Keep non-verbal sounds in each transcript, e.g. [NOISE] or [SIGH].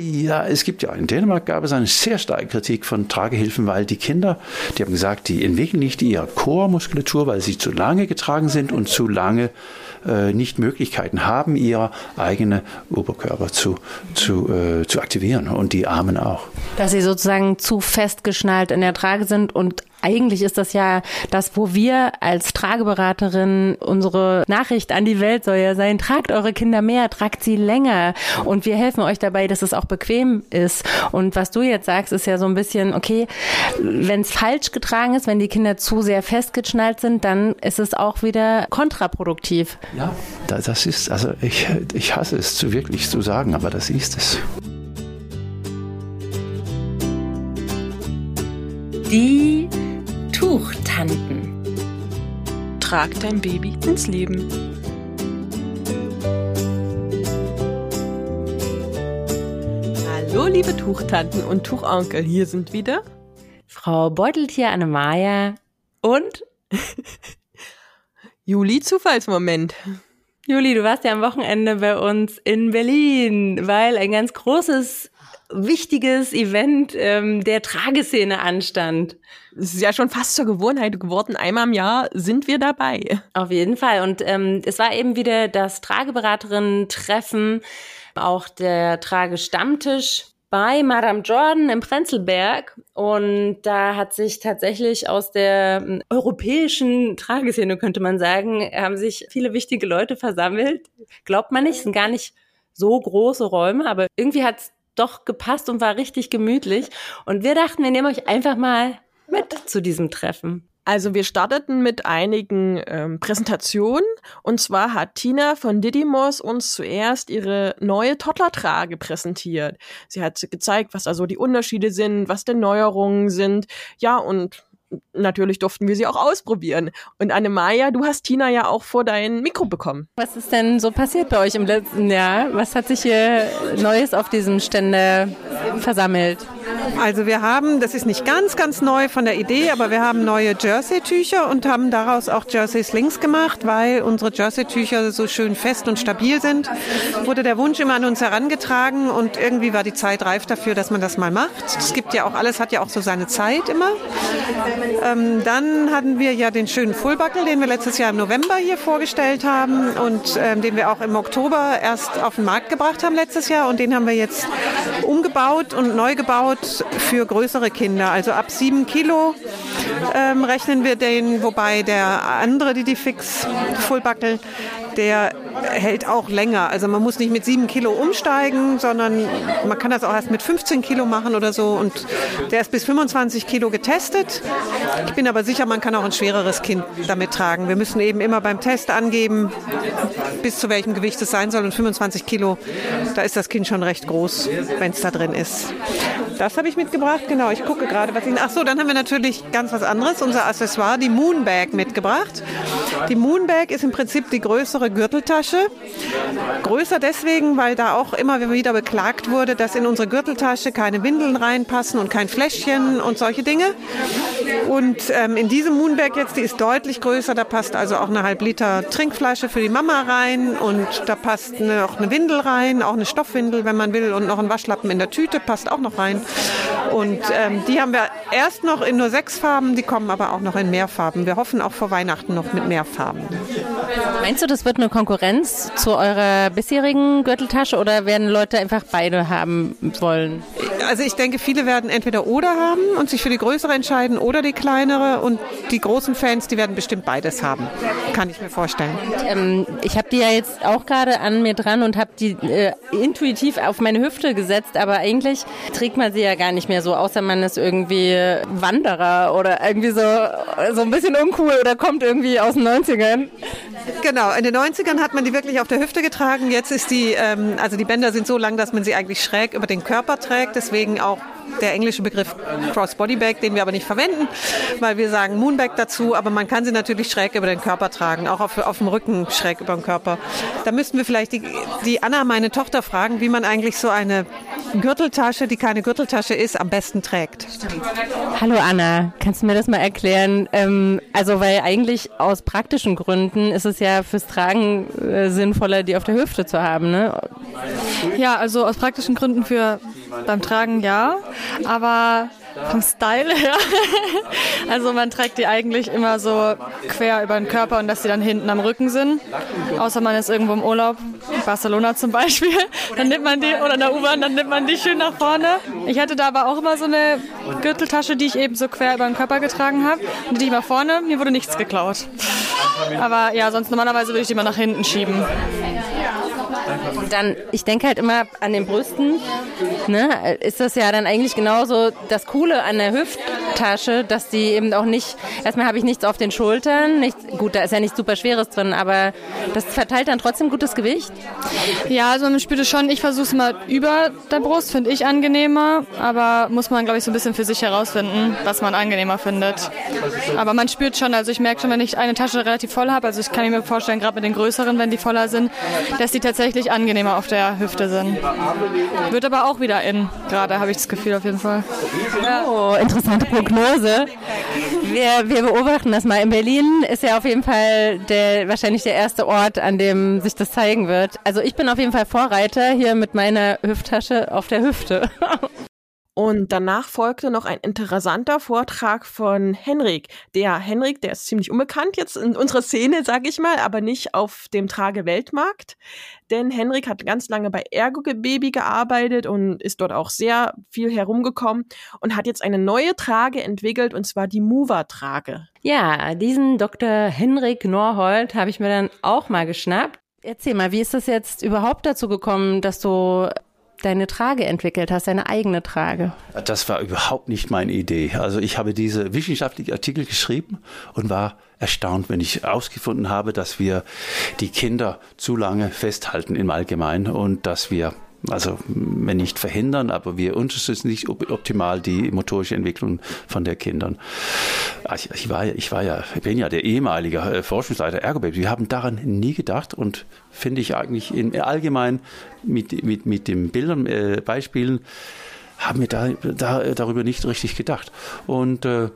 Ja, es gibt ja in Dänemark gab es eine sehr starke Kritik von Tragehilfen, weil die Kinder, die haben gesagt, die entwickeln nicht ihre Chormuskulatur, weil sie zu lange getragen sind und zu lange äh, nicht Möglichkeiten haben, ihre eigene Oberkörper zu, zu, äh, zu aktivieren und die Armen auch. Dass sie sozusagen zu festgeschnallt in der Trage sind und eigentlich ist das ja das, wo wir als Trageberaterin unsere Nachricht an die Welt soll ja sein, tragt eure Kinder mehr, tragt sie länger und wir helfen euch dabei, dass es auch bequem ist. Und was du jetzt sagst, ist ja so ein bisschen, okay, wenn es falsch getragen ist, wenn die Kinder zu sehr festgeschnallt sind, dann ist es auch wieder kontraproduktiv. Ja, das ist, also ich, ich hasse es zu wirklich zu sagen, aber das ist es. Die Tuchtanten. Trag dein Baby ins Leben. Hallo, liebe Tuchtanten und Tuchonkel, hier sind wieder Frau Beuteltier Annemaja und [LAUGHS] Juli Zufallsmoment. Juli, du warst ja am Wochenende bei uns in Berlin, weil ein ganz großes, wichtiges Event ähm, der Trageszene anstand. Es ist ja schon fast zur Gewohnheit geworden. Einmal im Jahr sind wir dabei. Auf jeden Fall. Und ähm, es war eben wieder das Trageberaterinnen-Treffen, auch der Tragestammtisch bei Madame Jordan im Prenzlberg und da hat sich tatsächlich aus der ähm, europäischen Trageszene, könnte man sagen, haben sich viele wichtige Leute versammelt. Glaubt man nicht, es sind gar nicht so große Räume, aber irgendwie hat es doch gepasst und war richtig gemütlich. Und wir dachten, wir nehmen euch einfach mal mit zu diesem Treffen. Also wir starteten mit einigen ähm, Präsentationen und zwar hat Tina von Didymos uns zuerst ihre neue Toddlertrage präsentiert. Sie hat gezeigt, was also die Unterschiede sind, was denn Neuerungen sind. Ja, und natürlich durften wir sie auch ausprobieren. Und Annemaya, du hast Tina ja auch vor dein Mikro bekommen. Was ist denn so passiert bei euch im letzten Jahr? Was hat sich hier Neues auf diesem Stände versammelt? Also wir haben, das ist nicht ganz, ganz neu von der Idee, aber wir haben neue Jersey-Tücher und haben daraus auch Jersey-Slings gemacht, weil unsere Jersey-Tücher so schön fest und stabil sind. Wurde der Wunsch immer an uns herangetragen und irgendwie war die Zeit reif dafür, dass man das mal macht. Es gibt ja auch, alles hat ja auch so seine Zeit immer. Ähm, dann hatten wir ja den schönen Fullbuckle, den wir letztes Jahr im November hier vorgestellt haben und ähm, den wir auch im Oktober erst auf den Markt gebracht haben letztes Jahr und den haben wir jetzt umgebaut und neu gebaut für größere Kinder. Also ab sieben Kilo ähm, rechnen wir den, wobei der andere, die die Fix Fullbuckle, der hält auch länger. Also man muss nicht mit sieben Kilo umsteigen, sondern man kann das auch erst mit 15 Kilo machen oder so. Und der ist bis 25 Kilo getestet. Ich bin aber sicher, man kann auch ein schwereres Kind damit tragen. Wir müssen eben immer beim Test angeben, bis zu welchem Gewicht es sein soll. Und 25 Kilo, da ist das Kind schon recht groß, wenn es da drin ist. Das habe ich mitgebracht, genau. Ich gucke gerade, was ich. Ach so, dann haben wir natürlich ganz was anderes, unser Accessoire, die Moonbag mitgebracht. Die Moonbag ist im Prinzip die größere Gürteltasche. Größer deswegen, weil da auch immer wieder beklagt wurde, dass in unsere Gürteltasche keine Windeln reinpassen und kein Fläschchen und solche Dinge. Und ähm, in diesem Moonbag jetzt, die ist deutlich größer, da passt also auch eine halb Liter Trinkflasche für die Mama rein und da passt noch eine Windel rein, auch eine Stoffwindel, wenn man will, und noch ein Waschlappen in der Tüte passt auch noch rein. Und ähm, die haben wir erst noch in nur sechs Farben, die kommen aber auch noch in mehr Farben. Wir hoffen auch vor Weihnachten noch mit mehr Farben. Meinst du, das wird eine Konkurrenz zu eurer bisherigen Gürteltasche oder werden Leute einfach beide haben wollen? Also ich denke, viele werden entweder oder haben und sich für die größere entscheiden oder die kleinere und die großen Fans, die werden bestimmt beides haben. Kann ich mir vorstellen. Ähm, ich habe die ja jetzt auch gerade an mir dran und habe die äh, intuitiv auf meine Hüfte gesetzt, aber eigentlich trägt man sie ja gar nicht mehr so, außer man ist irgendwie Wanderer oder irgendwie so, so ein bisschen uncool oder kommt irgendwie aus den 90ern. Genau, in den 90ern hat man die wirklich auf der Hüfte getragen. Jetzt ist die, ähm, also die Bänder sind so lang, dass man sie eigentlich schräg über den Körper trägt. Deswegen auch der englische Begriff Crossbody Bag, den wir aber nicht verwenden, weil wir sagen Moonbag dazu, aber man kann sie natürlich schräg über den Körper tragen, auch auf, auf dem Rücken schräg über den Körper. Da müssten wir vielleicht die, die Anna, meine Tochter, fragen, wie man eigentlich so eine Gürteltasche, die keine Gürteltasche ist, am besten trägt. Hallo Anna, kannst du mir das mal erklären? Ähm, also weil eigentlich aus praktischen Gründen ist es ja fürs Tragen äh, sinnvoller, die auf der Hüfte zu haben, ne? Ja, also aus praktischen Gründen für beim Tragen ja, aber vom Style her. [LAUGHS] also man trägt die eigentlich immer so quer über den Körper und dass sie dann hinten am Rücken sind. Außer man ist irgendwo im Urlaub, Barcelona zum Beispiel. [LAUGHS] Dann nimmt man die, oder in der U-Bahn, dann nimmt man die schön nach vorne. Ich hatte da aber auch immer so eine Gürteltasche, die ich eben so quer über den Körper getragen habe. Und die immer vorne, mir wurde nichts geklaut. Aber ja, sonst normalerweise würde ich die immer nach hinten schieben. Und dann, ich denke halt immer an den Brüsten, ne, ist das ja dann eigentlich genauso das Coole an der Hüfttasche, dass die eben auch nicht, erstmal habe ich nichts auf den Schultern, nicht, gut, da ist ja nichts super Schweres drin, aber das verteilt dann trotzdem gutes Gewicht. Ja, also man spürt es schon, ich versuche es mal über der Brust, finde ich angenehmer, aber muss man, glaube ich, so ein bisschen für sich herausfinden, was man angenehmer findet. Aber man spürt schon, also ich merke schon, wenn ich eine Tasche relativ voll habe, also ich kann mir vorstellen, gerade mit den größeren, wenn die voller sind, dass die tatsächlich angenehmer auf der Hüfte sind. Wird aber auch wieder in, gerade habe ich das Gefühl auf jeden Fall. Oh, interessante Prognose. Wir, wir beobachten das mal. In Berlin ist ja auf jeden Fall der, wahrscheinlich der erste Ort, an dem sich das zeigen wird. Also ich bin auf jeden Fall Vorreiter hier mit meiner Hüfttasche auf der Hüfte. [LAUGHS] Und danach folgte noch ein interessanter Vortrag von Henrik. Der Henrik, der ist ziemlich unbekannt jetzt in unserer Szene, sage ich mal, aber nicht auf dem Trage-Weltmarkt. Denn Henrik hat ganz lange bei Ergo Baby gearbeitet und ist dort auch sehr viel herumgekommen und hat jetzt eine neue Trage entwickelt und zwar die Mover-Trage. Ja, diesen Dr. Henrik Norhold habe ich mir dann auch mal geschnappt. Erzähl mal, wie ist das jetzt überhaupt dazu gekommen, dass du deine Trage entwickelt hast, deine eigene Trage? Das war überhaupt nicht meine Idee. Also ich habe diese wissenschaftlichen Artikel geschrieben und war erstaunt, wenn ich herausgefunden habe, dass wir die Kinder zu lange festhalten im Allgemeinen und dass wir also wenn nicht verhindern, aber wir unterstützen nicht optimal die motorische Entwicklung von der Kindern. Ah, ich, ich, war, ich war ja, ich bin ja der ehemalige äh, Forschungsleiter Ergobab. Wir haben daran nie gedacht und finde ich eigentlich in allgemein mit, mit, mit den Bildern, äh, Beispielen, haben wir da, da, darüber nicht richtig gedacht. Und äh,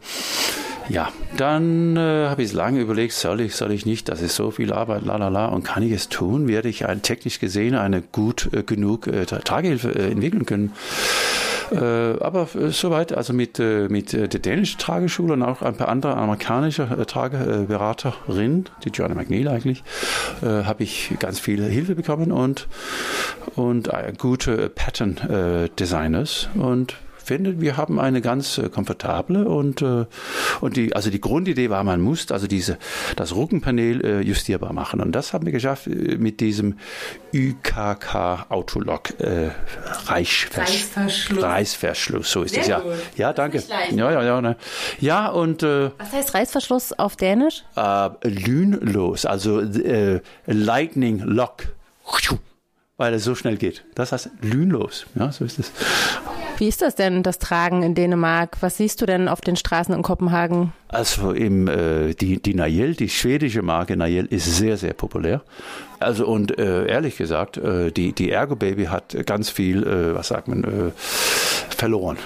ja, dann äh, habe ich lange überlegt, soll ich, soll ich nicht, das ist so viel Arbeit, la la la, und kann ich es tun? Werde ich ein, technisch gesehen eine gut äh, genug äh, Tragehilfe äh, entwickeln können? Äh, aber äh, soweit, also mit, äh, mit der dänischen Trageschule und auch ein paar andere amerikanische äh, Trageberaterinnen, die Joanna McNeil eigentlich, äh, habe ich ganz viel Hilfe bekommen und, und äh, gute Pattern-Designers und finde, wir haben eine ganz äh, komfortable und, äh, und die, also die Grundidee war, man muss also diese, das Rückenpanel äh, justierbar machen. Und das haben wir geschafft äh, mit diesem ÜKK Autolock äh, Reißverschluss. Reißverschluss, so ist Sehr es ja. Gut. Ja, danke. Ja, ja, ja. Ne. Ja, und äh, Was heißt Reißverschluss auf Dänisch? Äh, lünlos, also äh, Lightning Lock weil es so schnell geht. Das heißt lünlos. Ja, so ist es. Wie ist das denn, das Tragen in Dänemark? Was siehst du denn auf den Straßen in Kopenhagen? Also im, äh, die, die Nayel, die schwedische Marke Nayel ist sehr, sehr populär. Also und äh, ehrlich gesagt, äh, die, die Ergo Baby hat ganz viel, äh, was sagt man, äh, verloren.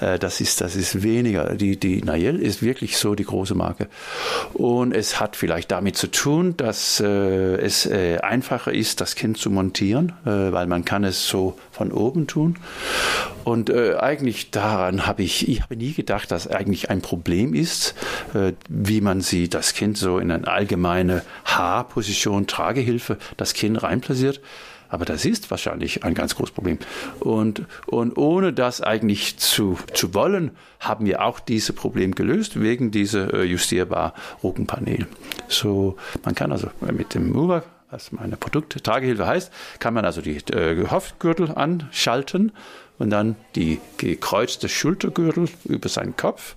Äh, das, ist, das ist weniger. Die, die Nayel ist wirklich so die große Marke. Und es hat vielleicht damit zu tun, dass äh, es äh, einfacher ist, das Kind zu montieren, weil man kann es so von oben tun. Und eigentlich daran habe ich, ich habe nie gedacht, dass eigentlich ein Problem ist, wie man sie, das Kind so in eine allgemeine H-Position, Tragehilfe, das Kind reinplatziert. Aber das ist wahrscheinlich ein ganz großes Problem. Und, und ohne das eigentlich zu, zu wollen, haben wir auch dieses Problem gelöst wegen dieser äh, justierbar Rückenpanel. So, man kann also mit dem Mover was meine Produkt-Tragehilfe heißt, kann man also die äh, Hofgürtel anschalten und dann die gekreuzte Schultergürtel über seinen Kopf.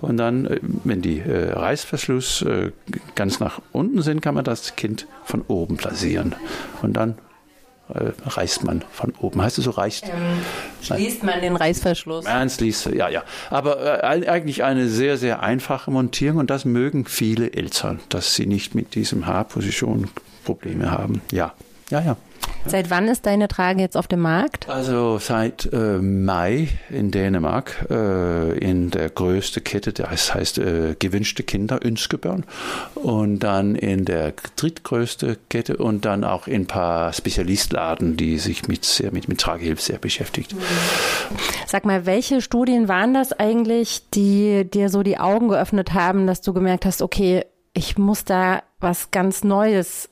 Und dann, äh, wenn die äh, Reißverschluss äh, ganz nach unten sind, kann man das Kind von oben platzieren. Und dann reißt man von oben. Heißt es so reißt? Ähm, schließt man den Reißverschluss? Man schließt, ja, ja. Aber äh, eigentlich eine sehr, sehr einfache Montierung und das mögen viele Eltern, dass sie nicht mit diesem Haarposition Probleme haben. Ja, ja, ja. Seit wann ist deine Trage jetzt auf dem Markt? Also seit äh, Mai in Dänemark äh, in der größten Kette, das heißt äh, gewünschte Kinder Ünskeborn und dann in der drittgrößte Kette und dann auch in ein paar Spezialistladen, die sich mit sehr mit, mit Tragehilfe sehr beschäftigt. Sag mal, welche Studien waren das eigentlich, die dir so die Augen geöffnet haben, dass du gemerkt hast, okay, ich muss da was ganz Neues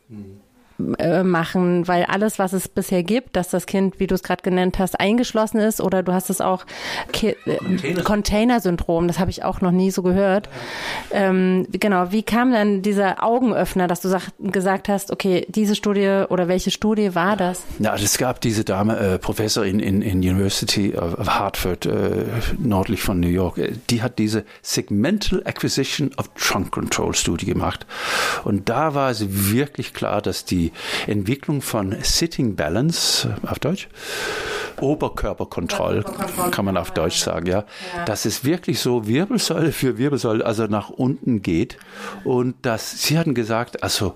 äh, machen, weil alles, was es bisher gibt, dass das Kind, wie du es gerade genannt hast, eingeschlossen ist oder du hast es auch Ki äh, Container-Syndrom, das habe ich auch noch nie so gehört. Ähm, genau, wie kam dann dieser Augenöffner, dass du sag, gesagt hast, okay, diese Studie oder welche Studie war das? Ja, es gab diese Dame, äh, Professor in, in, in University of Hartford, äh, nördlich von New York, die hat diese Segmental Acquisition of Trunk Control Studie gemacht. Und da war es wirklich klar, dass die Entwicklung von Sitting Balance auf Deutsch, Oberkörperkontroll, kann man auf Deutsch sagen, ja, dass es wirklich so Wirbelsäule für Wirbelsäule, also nach unten geht. Und dass Sie hatten gesagt, also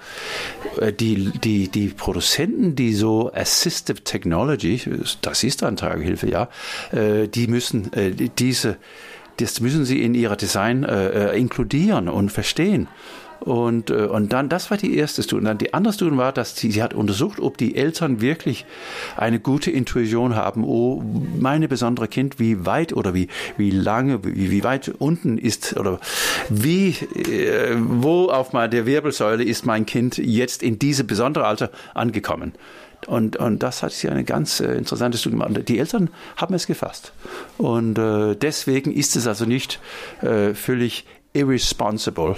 äh, die, die, die Produzenten, die so Assistive Technology, das ist dann Tragehilfe, ja, äh, die müssen äh, diese das müssen sie in ihrer Design äh, inkludieren und verstehen. Und, äh, und dann, das war die erste Studie. Und dann die andere Studie war, dass sie, sie hat untersucht, ob die Eltern wirklich eine gute Intuition haben, oh, meine besondere Kind, wie weit oder wie, wie lange, wie, wie weit unten ist oder wie, äh, wo auf der Wirbelsäule ist mein Kind jetzt in diese besondere Alter angekommen. Und, und das hat sie eine ganz äh, interessante Studie gemacht. Die Eltern haben es gefasst. Und äh, deswegen ist es also nicht äh, völlig irresponsible,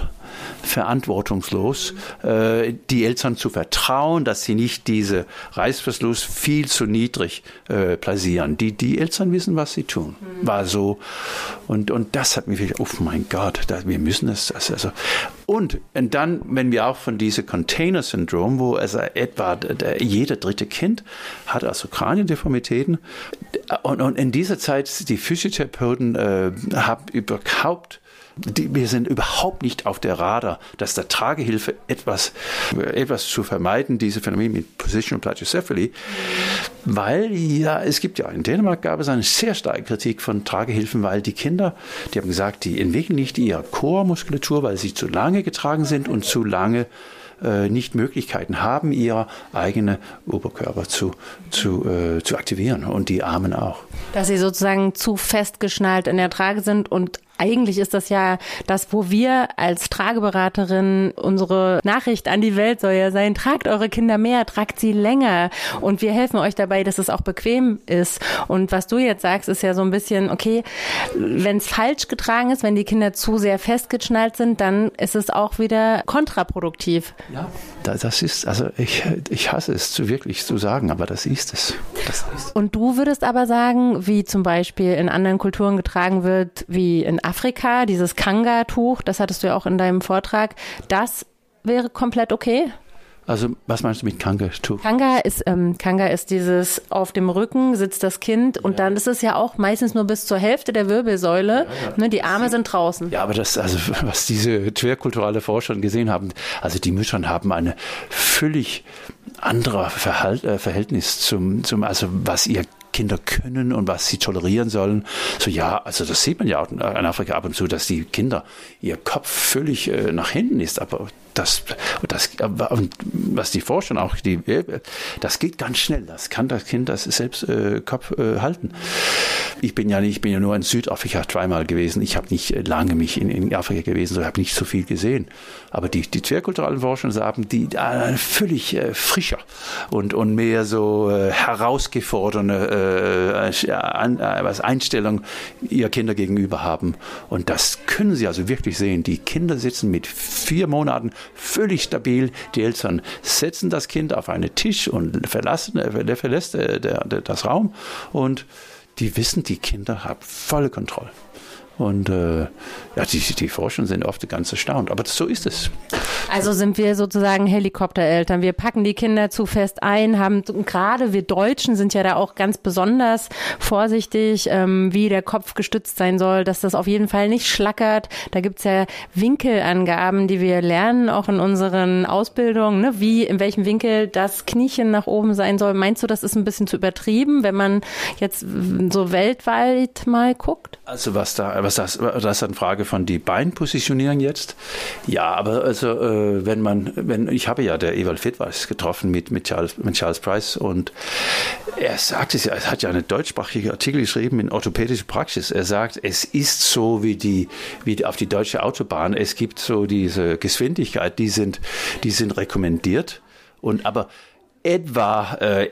verantwortungslos, äh, die Eltern zu vertrauen, dass sie nicht diese Reißverschluss viel zu niedrig äh, platzieren. Die, die Eltern wissen, was sie tun. War so. Und, und das hat mir wieder, oh mein Gott, da, wir müssen es. Das, also. Und, und dann, wenn wir auch von diesem Container-Syndrom, wo also etwa der, jeder dritte Kind hat also Kraniendeformitäten. Und, und in dieser Zeit, die Physiotherapeuten äh, haben überhaupt die, wir sind überhaupt nicht auf der Radar, dass der Tragehilfe etwas, etwas zu vermeiden, diese Phänomene mit Positional Plagiocephaly, weil ja, es gibt ja, in Dänemark gab es eine sehr starke Kritik von Tragehilfen, weil die Kinder, die haben gesagt, die entwickeln nicht ihre Chormuskulatur, weil sie zu lange getragen sind und zu lange äh, nicht Möglichkeiten haben, ihre eigene Oberkörper zu, zu, äh, zu aktivieren und die Armen auch. Dass sie sozusagen zu festgeschnallt in der Trage sind und eigentlich ist das ja das, wo wir als Trageberaterin unsere Nachricht an die Welt soll ja sein, tragt eure Kinder mehr, tragt sie länger und wir helfen euch dabei, dass es auch bequem ist. Und was du jetzt sagst, ist ja so ein bisschen, okay, wenn es falsch getragen ist, wenn die Kinder zu sehr festgeschnallt sind, dann ist es auch wieder kontraproduktiv. Ja, das ist, also ich, ich hasse es zu wirklich zu sagen, aber das ist es. Das ist. Und du würdest aber sagen, wie zum Beispiel in anderen Kulturen getragen wird, wie in Afrika, dieses Kanga-Tuch, das hattest du ja auch in deinem Vortrag, das wäre komplett okay? Also was meinst du mit Kanga-Tuch? Kanga ist, ähm, Kanga ist dieses, auf dem Rücken sitzt das Kind und ja. dann ist es ja auch meistens nur bis zur Hälfte der Wirbelsäule. Ja, ja. Ne, die Arme sind draußen. Ja, aber das, also was diese querkulturelle Forscher gesehen haben, also die Mütter haben eine völlig andere Verhalt, äh, Verhältnis zum, zum, also was ihr Kinder können und was sie tolerieren sollen. So ja, also das sieht man ja auch in Afrika ab und zu, dass die Kinder ihr Kopf völlig äh, nach hinten ist, aber das, das, was die forschen auch, die, das geht ganz schnell. Das kann das Kind das selbst äh, Kopf äh, halten. Ich bin ja nicht, ich bin ja nur in Südafrika zweimal gewesen. Ich habe nicht lange mich in, in Afrika gewesen, so habe nicht so viel gesehen. Aber die, die querkulturellen Forscher sagen, die äh, völlig äh, frischer und, und mehr so äh, herausgeforderte äh, an, äh, was Einstellung ihr Kinder gegenüber haben. Und das können sie also wirklich sehen. Die Kinder sitzen mit vier Monaten völlig stabil. Die Eltern setzen das Kind auf einen Tisch und verlassen, äh, verlässt äh, der, der, das Raum und die wissen, die Kinder haben volle Kontrolle. Und äh, ja, die, die Forscher sind oft ganz erstaunt, aber so ist es. Also sind wir sozusagen Helikoptereltern. Wir packen die Kinder zu fest ein, haben gerade wir Deutschen sind ja da auch ganz besonders vorsichtig, ähm, wie der Kopf gestützt sein soll, dass das auf jeden Fall nicht schlackert. Da gibt's ja Winkelangaben, die wir lernen, auch in unseren Ausbildungen, ne? wie in welchem Winkel das Kniechen nach oben sein soll. Meinst du, das ist ein bisschen zu übertrieben, wenn man jetzt so weltweit mal guckt? Also was da, was das, das ist eine Frage von die Beinpositionierung jetzt. Ja, aber also äh, wenn man, wenn ich habe ja der Ewald Fitweis getroffen mit mit Charles mit Charles Price und er sagt es ja, er hat ja einen deutschsprachigen Artikel geschrieben in orthopädische Praxis. Er sagt, es ist so wie die wie auf die deutsche Autobahn. Es gibt so diese Geschwindigkeit, die sind die sind rekommendiert und aber etwa, äh,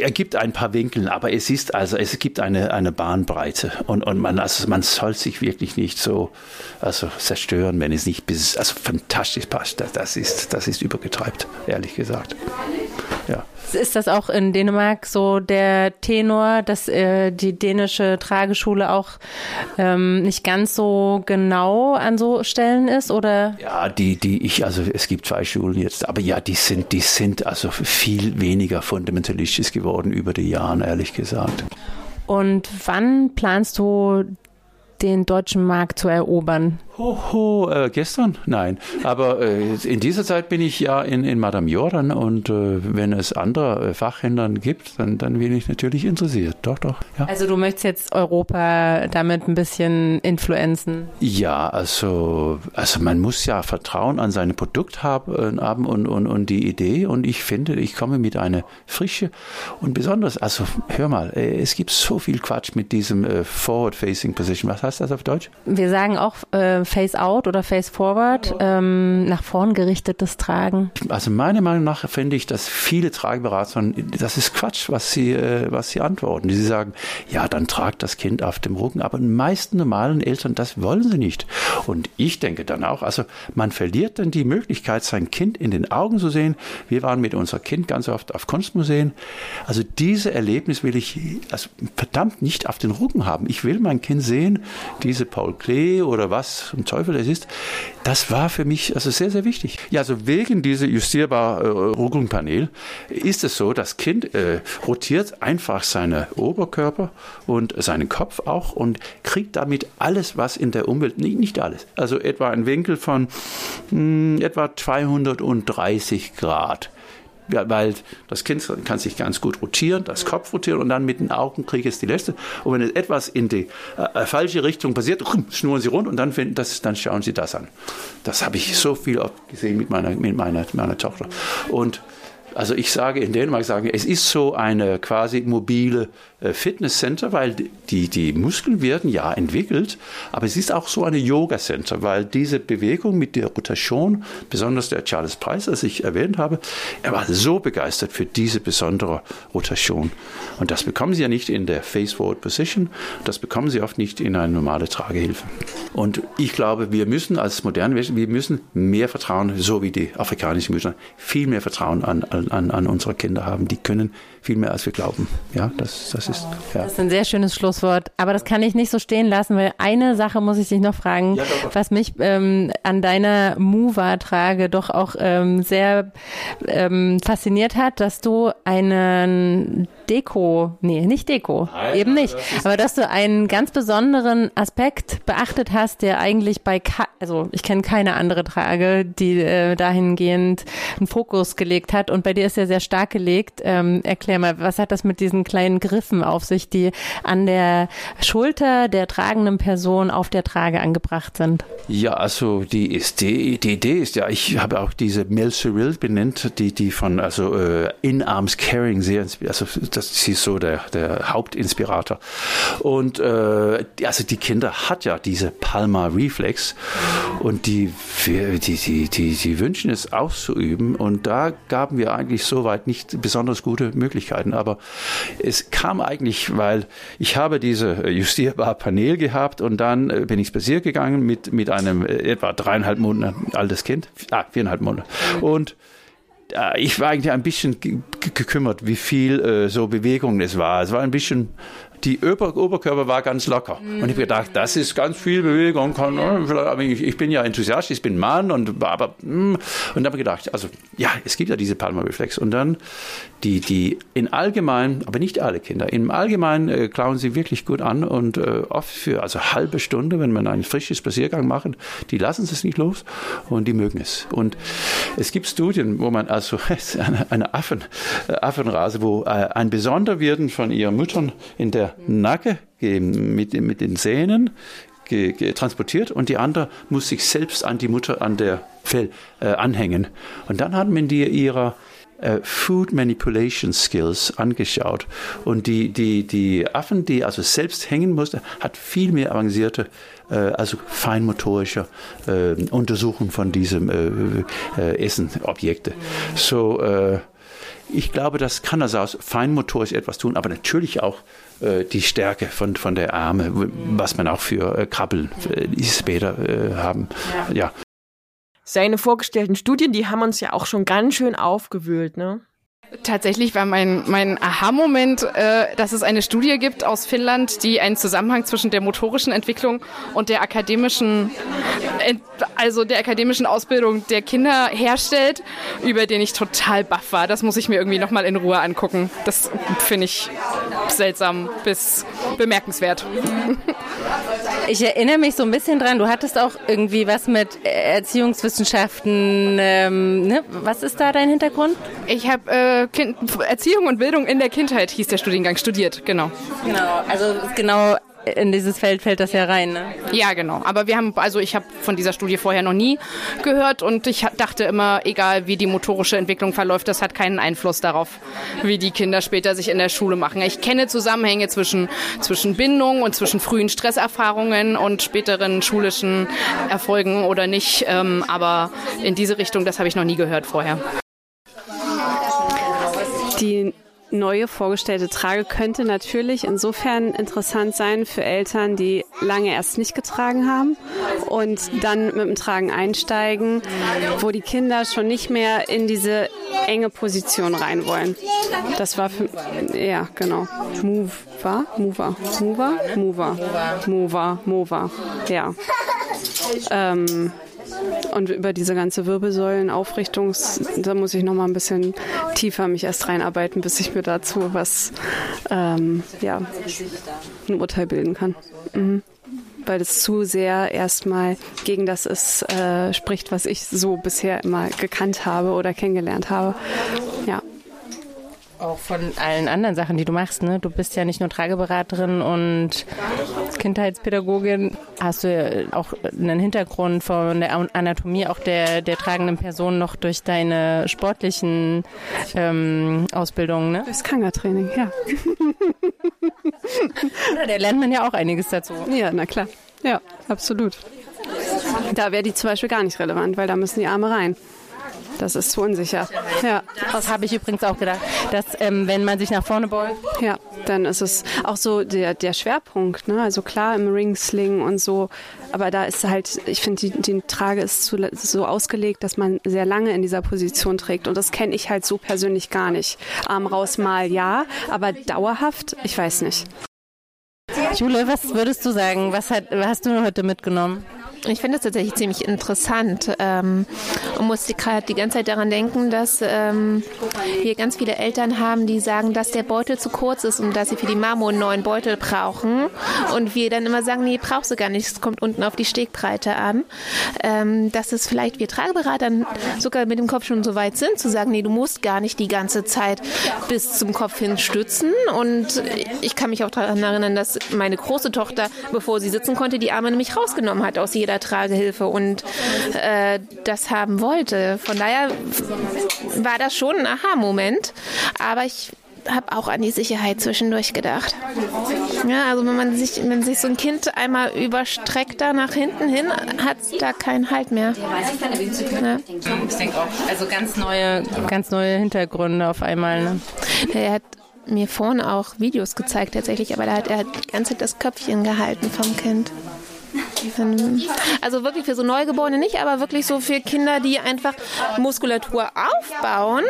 er gibt ein paar Winkel, aber es ist also, es gibt eine, eine Bahnbreite und, und man, also man soll sich wirklich nicht so also zerstören, wenn es nicht bis, also fantastisch passt. Das ist, das ist übergetreibt, ehrlich gesagt. Ist das auch in Dänemark so der Tenor, dass äh, die dänische Trageschule auch ähm, nicht ganz so genau an so Stellen ist, oder? Ja, die, die ich, also es gibt zwei Schulen jetzt, aber ja, die sind, die sind also viel weniger fundamentalistisch geworden über die Jahre, ehrlich gesagt. Und wann planst du den deutschen Markt zu erobern? Hoho, äh, gestern? Nein. Aber äh, in dieser Zeit bin ich ja in, in Madame Jordan und äh, wenn es andere äh, Fachhändlern gibt, dann, dann bin ich natürlich interessiert. Doch, doch. Ja. Also du möchtest jetzt Europa damit ein bisschen influenzen? Ja, also, also man muss ja Vertrauen an sein Produkt haben, äh, haben und, und, und die Idee und ich finde, ich komme mit einer Frische und besonders, also hör mal, äh, es gibt so viel Quatsch mit diesem Forward-Facing Position. Was heißt das auf Deutsch? Wir sagen auch Face Out oder Face Forward, ähm, nach vorn gerichtetes Tragen? Also meiner Meinung nach finde ich, dass viele Trageberater, das ist Quatsch, was sie, äh, was sie antworten. Sie sagen, ja, dann tragt das Kind auf dem Rücken. Aber die meisten normalen Eltern, das wollen sie nicht. Und ich denke dann auch, also man verliert dann die Möglichkeit, sein Kind in den Augen zu sehen. Wir waren mit unserem Kind ganz oft auf Kunstmuseen. Also diese Erlebnis will ich also verdammt nicht auf den Rücken haben. Ich will mein Kind sehen, diese Paul Klee oder was zum Teufel es ist, das war für mich also sehr, sehr wichtig. Ja, also wegen dieser justierbaren äh, Rückenpanel ist es so, das Kind äh, rotiert einfach seinen Oberkörper und seinen Kopf auch und kriegt damit alles, was in der Umwelt, nicht, nicht alles, also etwa ein Winkel von mh, hm, etwa 230 Grad weil das Kind kann sich ganz gut rotieren, das Kopf rotieren und dann mit den Augen kriege es die letzte. Und wenn etwas in die äh, falsche Richtung passiert, schnurren sie rund und dann, finden das, dann schauen sie das an. Das habe ich so viel oft gesehen mit meiner, mit meiner, meiner Tochter. Und also ich sage in Dänemark, sagen, es ist so eine quasi mobile Fitnesscenter, weil die, die Muskeln werden ja entwickelt, aber es ist auch so eine Yoga-Center, weil diese Bewegung mit der Rotation, besonders der Charles Price, als ich erwähnt habe, er war so begeistert für diese besondere Rotation. Und das bekommen Sie ja nicht in der Face-Forward Position, das bekommen Sie oft nicht in eine normale Tragehilfe. Und ich glaube, wir müssen als moderne Menschen, wir müssen mehr Vertrauen, so wie die afrikanischen Mütter, viel mehr Vertrauen an, an, an unsere Kinder haben. Die können viel mehr, als wir glauben. Ja, das, das ist. Ja. Das ist ein sehr schönes Schlusswort. Aber das kann ich nicht so stehen lassen, weil eine Sache muss ich dich noch fragen, ja, was mich ähm, an deiner Mova-Trage doch auch ähm, sehr ähm, fasziniert hat, dass du einen Deko, nee, nicht Deko, Alter, eben nicht, das aber dass du einen ganz besonderen Aspekt beachtet hast, der eigentlich bei, also ich kenne keine andere Trage, die äh, dahingehend einen Fokus gelegt hat und bei dir ist er sehr stark gelegt. Ähm, erklär mal, was hat das mit diesen kleinen Griffen auf sich, die an der Schulter der tragenden Person auf der Trage angebracht sind? Ja, also die, ist, die, die Idee ist ja, ich habe auch diese Mel Cyril benannt, die, die von also äh, In-Arms Carrying sehr, also das ist so der, der Hauptinspirator. Und äh, also die Kinder hat ja diese Palmar Reflex und die, die, die, die, die wünschen es auszuüben und da gaben wir eigentlich soweit nicht besonders gute Möglichkeiten. Aber es kam eigentlich, weil ich habe diese justierbare Panel gehabt und dann äh, bin ich spaziert gegangen mit, mit einem äh, etwa dreieinhalb Monate altes Kind, ah, viereinhalb Monate. Und ich war eigentlich ein bisschen gekümmert, wie viel äh, so Bewegung es war. Es war ein bisschen die Ober Oberkörper war ganz locker. Mhm. Und ich habe gedacht, das ist ganz viel Bewegung. Kann, aber ich, ich bin ja Enthusiast, ich bin Mann und aber mm. und habe gedacht, also ja, es gibt ja diese Palmareflex. Und dann die, die in allgemein, aber nicht alle Kinder, im Allgemeinen äh, klauen sie wirklich gut an und äh, oft für also halbe Stunde, wenn man einen frischen Spaziergang machen, die lassen es nicht los und die mögen es. Und es gibt Studien, wo man also [LAUGHS] eine, eine Affen, äh, Affenrase, wo äh, ein Besonderwerden von ihren Müttern in der Nacke mit, mit den Zähnen transportiert und die andere muss sich selbst an die Mutter an der Fell äh, anhängen. Und dann hat man die ihrer äh, Food Manipulation Skills angeschaut. Und die, die, die Affen, die also selbst hängen mussten, hat viel mehr avancierte, äh, also feinmotorische äh, Untersuchungen von diesem äh, äh, Essenobjekte. So, ich glaube, das kann also aus feinmotorisch etwas tun, aber natürlich auch die Stärke von, von der Arme, was man auch für äh, Krabbeln äh, später äh, haben. Ja. ja. Seine vorgestellten Studien, die haben uns ja auch schon ganz schön aufgewühlt, ne? Tatsächlich war mein, mein Aha-Moment, äh, dass es eine Studie gibt aus Finnland, die einen Zusammenhang zwischen der motorischen Entwicklung und der akademischen, also der akademischen Ausbildung der Kinder herstellt, über den ich total baff war. Das muss ich mir irgendwie nochmal in Ruhe angucken. Das finde ich seltsam bis bemerkenswert. [LAUGHS] Ich erinnere mich so ein bisschen dran, du hattest auch irgendwie was mit Erziehungswissenschaften. Ähm, ne? Was ist da dein Hintergrund? Ich habe äh, Erziehung und Bildung in der Kindheit hieß der Studiengang studiert, genau. Genau, also genau in dieses Feld fällt das ja rein, ne? Ja, genau. Aber wir haben, also ich habe von dieser Studie vorher noch nie gehört und ich dachte immer, egal wie die motorische Entwicklung verläuft, das hat keinen Einfluss darauf, wie die Kinder später sich in der Schule machen. Ich kenne Zusammenhänge zwischen, zwischen Bindung und zwischen frühen Stresserfahrungen und späteren schulischen Erfolgen oder nicht. Ähm, aber in diese Richtung, das habe ich noch nie gehört vorher. Die neue vorgestellte Trage könnte natürlich insofern interessant sein für Eltern, die lange erst nicht getragen haben und dann mit dem Tragen einsteigen, wo die Kinder schon nicht mehr in diese enge Position rein wollen. Das war für, ja, genau. Move? Mover. Mover? Mover. Mover. Mover. Ja. Ähm, und über diese ganze Wirbelsäulenaufrichtungs, da muss ich noch mal ein bisschen tiefer mich erst reinarbeiten, bis ich mir dazu was, ähm, ja, ein Urteil bilden kann. Mhm weil es zu sehr erstmal gegen das ist, äh, spricht, was ich so bisher immer gekannt habe oder kennengelernt habe. Ja. Auch von allen anderen Sachen, die du machst. Ne? Du bist ja nicht nur Trageberaterin und Kindheitspädagogin. Hast du ja auch einen Hintergrund von der Anatomie auch der, der tragenden Person noch durch deine sportlichen ähm, Ausbildungen? Ne? Durchs Kanga-Training, ja. [LAUGHS] Oder da lernt man ja auch einiges dazu. Ja, na klar. Ja, absolut. Da wäre die zum Beispiel gar nicht relevant, weil da müssen die Arme rein. Das ist zu unsicher. Ja. Das habe ich übrigens auch gedacht, dass ähm, wenn man sich nach vorne beugt. Ja, dann ist es auch so der, der Schwerpunkt. Ne? Also klar im Ringsling und so, aber da ist halt, ich finde, die, die Trage ist zu, so ausgelegt, dass man sehr lange in dieser Position trägt. Und das kenne ich halt so persönlich gar nicht. Arm raus mal ja, aber dauerhaft, ich weiß nicht. Jule, was würdest du sagen? Was, hat, was hast du heute mitgenommen? Ich finde es tatsächlich ziemlich interessant ähm, und musste gerade die ganze Zeit daran denken, dass ähm, wir ganz viele Eltern haben, die sagen, dass der Beutel zu kurz ist und dass sie für die Mamo einen neuen Beutel brauchen. Und wir dann immer sagen, nee, brauchst du gar nicht, es kommt unten auf die Stegbreite an. Ähm, dass es vielleicht wir Trageberater sogar mit dem Kopf schon so weit sind, zu sagen, nee, du musst gar nicht die ganze Zeit bis zum Kopf hin stützen. Und ich kann mich auch daran erinnern, dass meine große Tochter, bevor sie sitzen konnte, die Arme nämlich rausgenommen hat aus jeder Tragehilfe und äh, das haben wollte. Von daher war das schon ein Aha-Moment. Aber ich habe auch an die Sicherheit zwischendurch gedacht. Ja, also wenn man sich, wenn sich so ein Kind einmal überstreckt da nach hinten hin, hat da keinen Halt mehr. Ja. Ich denke auch, also ganz neue, ganz neue Hintergründe auf einmal. Ne? Er hat mir vorne auch Videos gezeigt tatsächlich, aber da hat er Zeit das Köpfchen gehalten vom Kind. Also wirklich für so Neugeborene nicht, aber wirklich so für Kinder, die einfach Muskulatur aufbauen.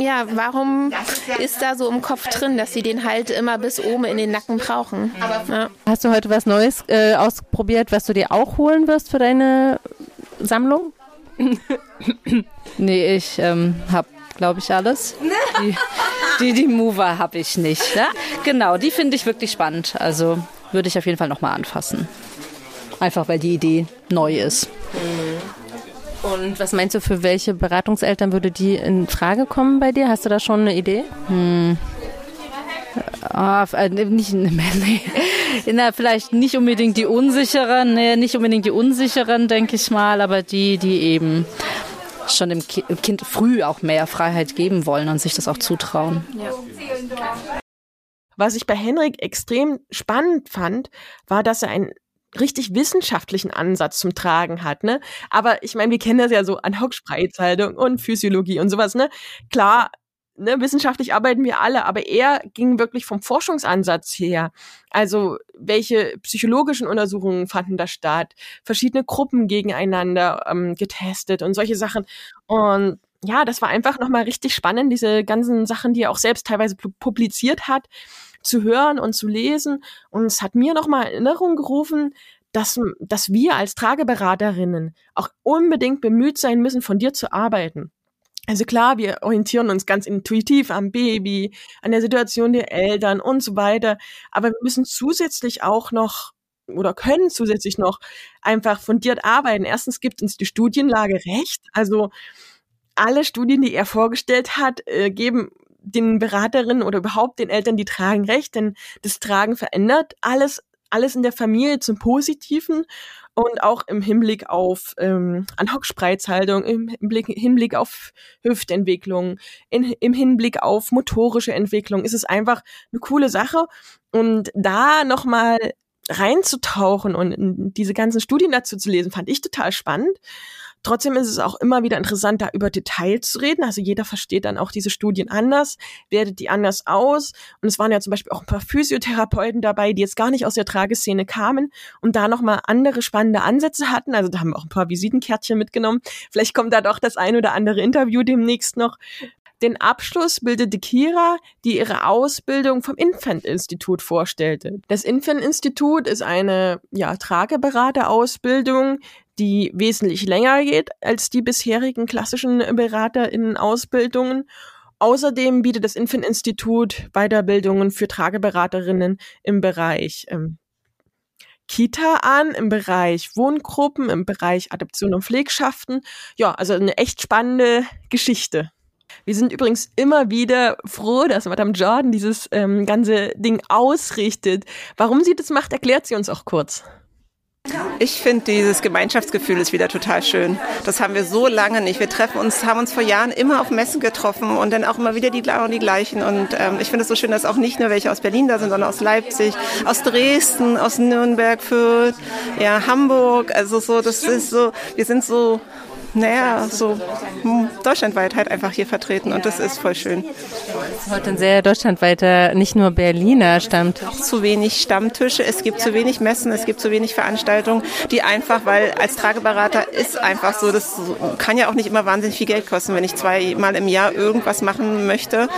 Ja, warum ist da so im Kopf drin, dass sie den halt immer bis oben in den Nacken brauchen? Ja. Hast du heute was Neues äh, ausprobiert, was du dir auch holen wirst für deine Sammlung? [LAUGHS] nee, ich ähm, habe glaube ich, alles. Die, die, die Mover habe ich nicht. Ne? Genau, die finde ich wirklich spannend. Also würde ich auf jeden Fall nochmal anfassen. Einfach weil die Idee neu ist. Und was meinst du, für welche Beratungseltern würde die in Frage kommen bei dir? Hast du da schon eine Idee? Hm. Ah, äh, nicht, nee. [LAUGHS] Na, vielleicht nicht unbedingt die unsicheren, nee, nicht unbedingt die unsicheren, denke ich mal, aber die, die eben schon dem Kind früh auch mehr Freiheit geben wollen und sich das auch zutrauen. Ja. Was ich bei Henrik extrem spannend fand, war, dass er einen richtig wissenschaftlichen Ansatz zum Tragen hat, ne? Aber ich meine, wir kennen das ja so an Hockspreizhaltung und Physiologie und sowas, ne? Klar, ne, wissenschaftlich arbeiten wir alle, aber er ging wirklich vom Forschungsansatz her. Also welche psychologischen Untersuchungen fanden da statt? Verschiedene Gruppen gegeneinander ähm, getestet und solche Sachen. Und ja, das war einfach nochmal richtig spannend, diese ganzen Sachen, die er auch selbst teilweise publiziert hat, zu hören und zu lesen. Und es hat mir nochmal Erinnerung gerufen, dass, dass wir als Trageberaterinnen auch unbedingt bemüht sein müssen, von dir zu arbeiten. Also klar, wir orientieren uns ganz intuitiv am Baby, an der Situation der Eltern und so weiter. Aber wir müssen zusätzlich auch noch oder können zusätzlich noch einfach fundiert arbeiten. Erstens gibt uns die Studienlage recht. Also alle Studien, die er vorgestellt hat, äh, geben den Beraterinnen oder überhaupt den Eltern, die tragen recht, denn das Tragen verändert alles, alles in der Familie zum Positiven und auch im Hinblick auf ähm, An-Hoc-Spreizhaltung, im Hinblick, Hinblick auf Hüftentwicklung, in, im Hinblick auf motorische Entwicklung ist es einfach eine coole Sache und da nochmal reinzutauchen und diese ganzen Studien dazu zu lesen, fand ich total spannend. Trotzdem ist es auch immer wieder interessant, da über Details zu reden. Also jeder versteht dann auch diese Studien anders, wertet die anders aus. Und es waren ja zum Beispiel auch ein paar Physiotherapeuten dabei, die jetzt gar nicht aus der Trageszene kamen und da nochmal andere spannende Ansätze hatten. Also da haben wir auch ein paar Visitenkärtchen mitgenommen. Vielleicht kommt da doch das ein oder andere Interview demnächst noch. Den Abschluss bildete Kira, die ihre Ausbildung vom Infant-Institut vorstellte. Das Infant-Institut ist eine ja, Trageberaterausbildung, die wesentlich länger geht als die bisherigen klassischen BeraterInnen-Ausbildungen. Außerdem bietet das Infant-Institut Weiterbildungen für Trageberaterinnen im Bereich ähm, Kita an, im Bereich Wohngruppen, im Bereich Adoption und Pflegschaften. Ja, also eine echt spannende Geschichte. Wir sind übrigens immer wieder froh, dass Madame Jordan dieses ähm, ganze Ding ausrichtet. Warum sie das macht, erklärt sie uns auch kurz. Ich finde dieses Gemeinschaftsgefühl ist wieder total schön. Das haben wir so lange nicht. Wir treffen uns, haben uns vor Jahren immer auf Messen getroffen und dann auch immer wieder die, die gleichen. Und ähm, ich finde es so schön, dass auch nicht nur welche aus Berlin da sind, sondern aus Leipzig, aus Dresden, aus Nürnberg, Fürth, ja, Hamburg. Also so, das ist so, wir sind so naja, so hm, deutschlandweit halt einfach hier vertreten und das ist voll schön. Ist heute ein sehr deutschlandweiter, nicht nur Berliner Stammtisch. Zu wenig Stammtische, es gibt zu wenig Messen, es gibt zu wenig Veranstaltungen, die einfach, weil als Trageberater ist einfach so, das kann ja auch nicht immer wahnsinnig viel Geld kosten, wenn ich zweimal im Jahr irgendwas machen möchte,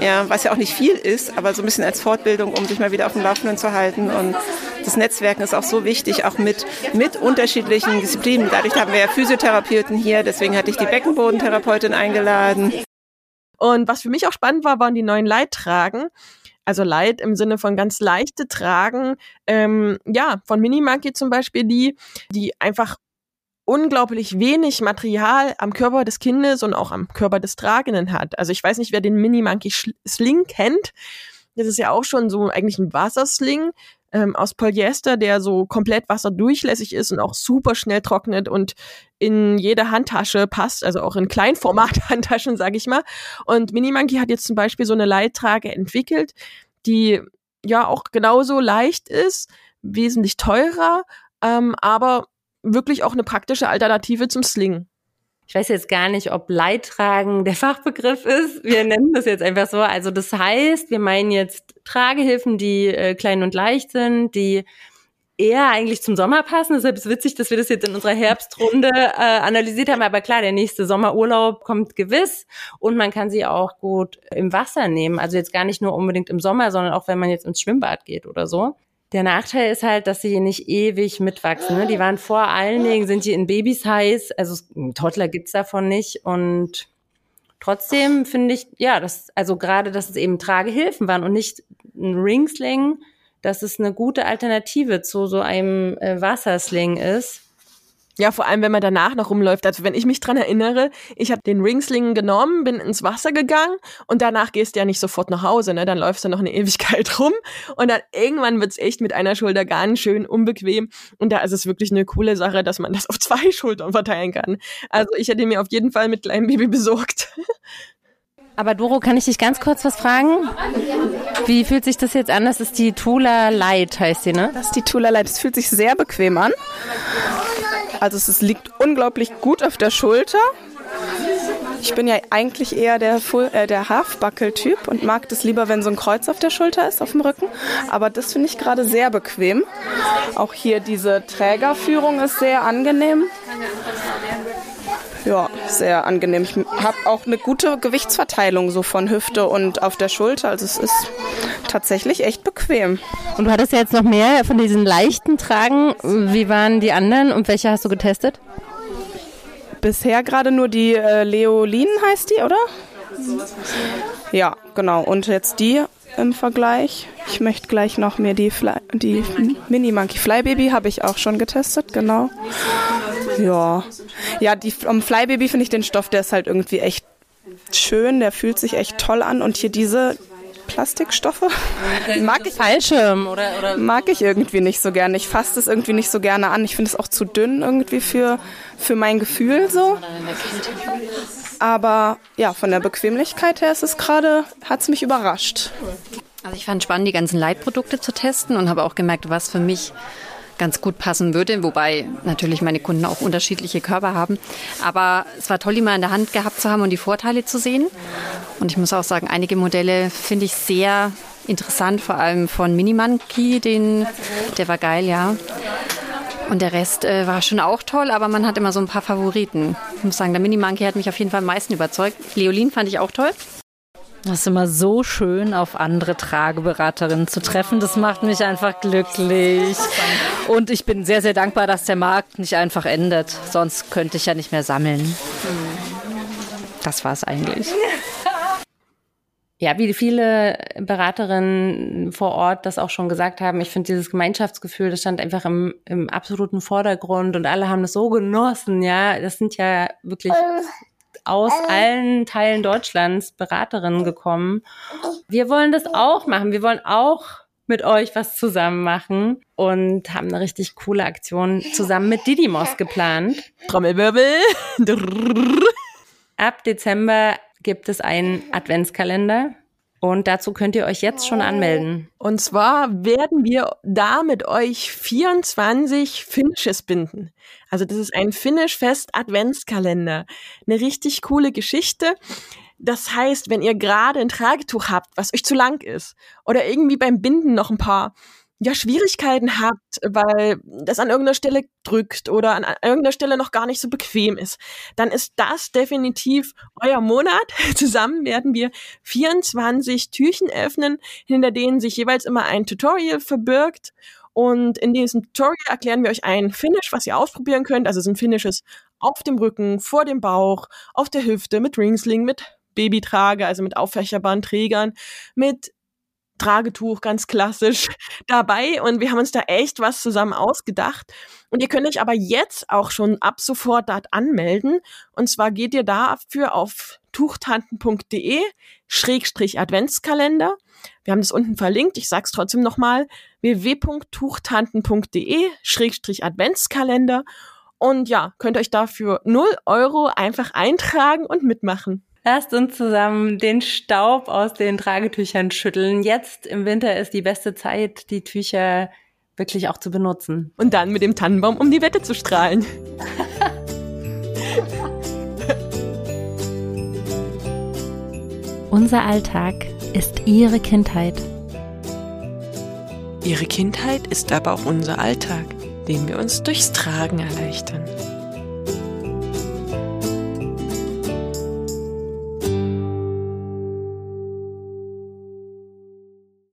ja, was ja auch nicht viel ist, aber so ein bisschen als Fortbildung, um sich mal wieder auf dem Laufenden zu halten und das Netzwerken ist auch so wichtig, auch mit, mit unterschiedlichen Disziplinen. Dadurch haben wir ja Physiotherapeuten hier, deswegen hatte ich die Beckenbodentherapeutin eingeladen. Und was für mich auch spannend war, waren die neuen Leittragen. Also Light im Sinne von ganz leichte Tragen. Ähm, ja, von Mini Monkey zum Beispiel die, die einfach unglaublich wenig Material am Körper des Kindes und auch am Körper des Tragenden hat. Also ich weiß nicht, wer den Mini Monkey Sling kennt. Das ist ja auch schon so eigentlich ein Wassersling, ähm, aus Polyester, der so komplett wasserdurchlässig ist und auch super schnell trocknet und in jede Handtasche passt, also auch in Kleinformat-Handtaschen, [LAUGHS] sage ich mal. Und Minimonkey hat jetzt zum Beispiel so eine Leittrage entwickelt, die ja auch genauso leicht ist, wesentlich teurer, ähm, aber wirklich auch eine praktische Alternative zum Sling ich weiß jetzt gar nicht, ob Leidtragen der [LAUGHS] Fachbegriff ist. Wir nennen das jetzt einfach so. Also das heißt, wir meinen jetzt Tragehilfen, die äh, klein und leicht sind, die eher eigentlich zum Sommer passen. Deshalb ist es witzig, dass wir das jetzt in unserer Herbstrunde äh, analysiert haben. Aber klar, der nächste Sommerurlaub kommt gewiss und man kann sie auch gut im Wasser nehmen. Also jetzt gar nicht nur unbedingt im Sommer, sondern auch wenn man jetzt ins Schwimmbad geht oder so. Der Nachteil ist halt, dass sie hier nicht ewig mitwachsen. Ne? Die waren vor allen Dingen, sind die in Babys heiß. Also Toddler gibt's davon nicht. Und trotzdem finde ich, ja, das, also gerade, dass es eben Tragehilfen waren und nicht ein Ringsling, dass es eine gute Alternative zu so einem äh, Wassersling ist. Ja, vor allem, wenn man danach noch rumläuft. Also wenn ich mich dran erinnere, ich habe den Ringsling genommen, bin ins Wasser gegangen und danach gehst du ja nicht sofort nach Hause, ne? Dann läufst du noch eine [LAUGHS] Ewigkeit rum und dann irgendwann wird's echt mit einer Schulter ganz schön unbequem. Und da ist es wirklich eine coole Sache, dass man das auf [LAUGHS] zwei Schultern verteilen kann. Also ich hätte mir auf jeden Fall mit kleinem Baby besorgt. [LAUGHS] Aber Doro, kann ich dich ganz kurz was fragen? Wie fühlt sich das jetzt an? Das ist die Tula Light, heißt sie, ne? Das ist die Tula Light. Es fühlt sich sehr bequem an. Also es liegt unglaublich gut auf der Schulter. Ich bin ja eigentlich eher der, Full, äh, der Halfbuckle-Typ und mag das lieber, wenn so ein Kreuz auf der Schulter ist, auf dem Rücken. Aber das finde ich gerade sehr bequem. Auch hier diese Trägerführung ist sehr angenehm. Ja, sehr angenehm. Ich habe auch eine gute Gewichtsverteilung so von Hüfte und auf der Schulter. Also es ist tatsächlich echt bequem. Und du hattest ja jetzt noch mehr von diesen leichten Tragen. Wie waren die anderen und welche hast du getestet? Bisher gerade nur die äh, Leolin heißt die, oder? Ja, genau. Und jetzt die im Vergleich. Ich möchte gleich noch mir die, Fly, die Mini Monkey Fly Baby habe ich auch schon getestet, genau. Ja, ja, die vom Fly Baby finde ich den Stoff, der ist halt irgendwie echt schön, der fühlt sich echt toll an und hier diese Plastikstoffe [LAUGHS] mag ich Fallschirm oder, oder mag ich irgendwie nicht so gerne. Ich fasse das irgendwie nicht so gerne an. Ich finde es auch zu dünn irgendwie für für mein Gefühl so. Aber ja, von der Bequemlichkeit her ist es gerade, hat es mich überrascht. Also ich fand spannend, die ganzen Leitprodukte zu testen und habe auch gemerkt, was für mich ganz gut passen würde, wobei natürlich meine Kunden auch unterschiedliche Körper haben. Aber es war toll, die mal in der Hand gehabt zu haben und die Vorteile zu sehen. Und ich muss auch sagen, einige Modelle finde ich sehr interessant, vor allem von Minimonkey, den, der war geil, ja. Und der Rest äh, war schon auch toll, aber man hat immer so ein paar Favoriten. Ich muss sagen, der Mini-Monkey hat mich auf jeden Fall am meisten überzeugt. Leolin fand ich auch toll. Das ist immer so schön, auf andere Trageberaterinnen zu treffen. Das macht mich einfach glücklich. Und ich bin sehr, sehr dankbar, dass der Markt nicht einfach endet. Sonst könnte ich ja nicht mehr sammeln. Das war es eigentlich. [LAUGHS] Ja, wie viele Beraterinnen vor Ort das auch schon gesagt haben, ich finde dieses Gemeinschaftsgefühl, das stand einfach im, im absoluten Vordergrund und alle haben das so genossen, ja. Das sind ja wirklich aus allen Teilen Deutschlands Beraterinnen gekommen. Wir wollen das auch machen. Wir wollen auch mit euch was zusammen machen und haben eine richtig coole Aktion zusammen mit Didymos geplant. Trommelwirbel. [LAUGHS] Ab Dezember gibt es einen Adventskalender. Und dazu könnt ihr euch jetzt schon anmelden. Und zwar werden wir da mit euch 24 Finishes binden. Also das ist ein Finish-Fest Adventskalender. Eine richtig coole Geschichte. Das heißt, wenn ihr gerade ein Tragetuch habt, was euch zu lang ist, oder irgendwie beim Binden noch ein paar ja, Schwierigkeiten habt, weil das an irgendeiner Stelle drückt oder an irgendeiner Stelle noch gar nicht so bequem ist, dann ist das definitiv euer Monat. [LAUGHS] Zusammen werden wir 24 Türchen öffnen, hinter denen sich jeweils immer ein Tutorial verbirgt. Und in diesem Tutorial erklären wir euch ein Finish, was ihr ausprobieren könnt. Also es sind Finishes auf dem Rücken, vor dem Bauch, auf der Hüfte, mit Ringsling, mit Babytrage, also mit auffächerbaren Trägern, mit Tragetuch, ganz klassisch [LAUGHS] dabei. Und wir haben uns da echt was zusammen ausgedacht. Und ihr könnt euch aber jetzt auch schon ab sofort dort anmelden. Und zwar geht ihr dafür auf tuchtanten.de Schrägstrich Adventskalender. Wir haben das unten verlinkt. Ich sag's trotzdem nochmal. www.tuchtanten.de Schrägstrich Adventskalender. Und ja, könnt euch dafür 0 Euro einfach eintragen und mitmachen. Lasst uns zusammen den Staub aus den Tragetüchern schütteln. Jetzt im Winter ist die beste Zeit, die Tücher wirklich auch zu benutzen. Und dann mit dem Tannenbaum um die Wette zu strahlen. [LAUGHS] Unser Alltag ist Ihre Kindheit. Ihre Kindheit ist aber auch unser Alltag, den wir uns durchs Tragen erleichtern.